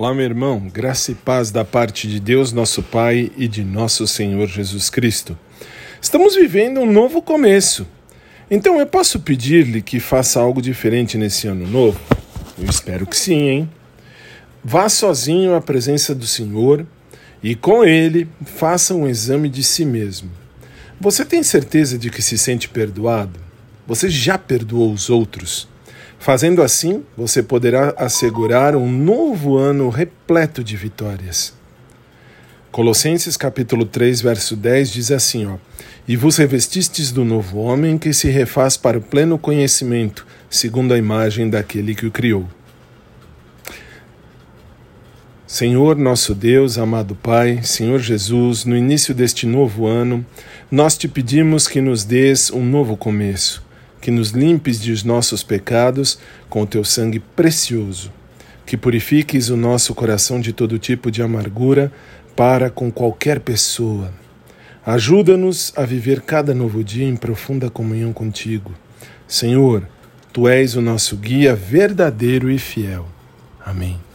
Olá, meu irmão, graça e paz da parte de Deus, nosso Pai e de nosso Senhor Jesus Cristo. Estamos vivendo um novo começo. Então eu posso pedir-lhe que faça algo diferente nesse ano novo? Eu espero que sim, hein? Vá sozinho à presença do Senhor e com ele faça um exame de si mesmo. Você tem certeza de que se sente perdoado? Você já perdoou os outros? Fazendo assim, você poderá assegurar um novo ano repleto de vitórias. Colossenses capítulo 3, verso 10 diz assim, ó: E vos revestistes do novo homem que se refaz para o pleno conhecimento, segundo a imagem daquele que o criou. Senhor nosso Deus, amado Pai, Senhor Jesus, no início deste novo ano, nós te pedimos que nos dês um novo começo que nos limpes de nossos pecados com o teu sangue precioso, que purifiques o nosso coração de todo tipo de amargura para com qualquer pessoa. Ajuda-nos a viver cada novo dia em profunda comunhão contigo. Senhor, tu és o nosso guia verdadeiro e fiel. Amém.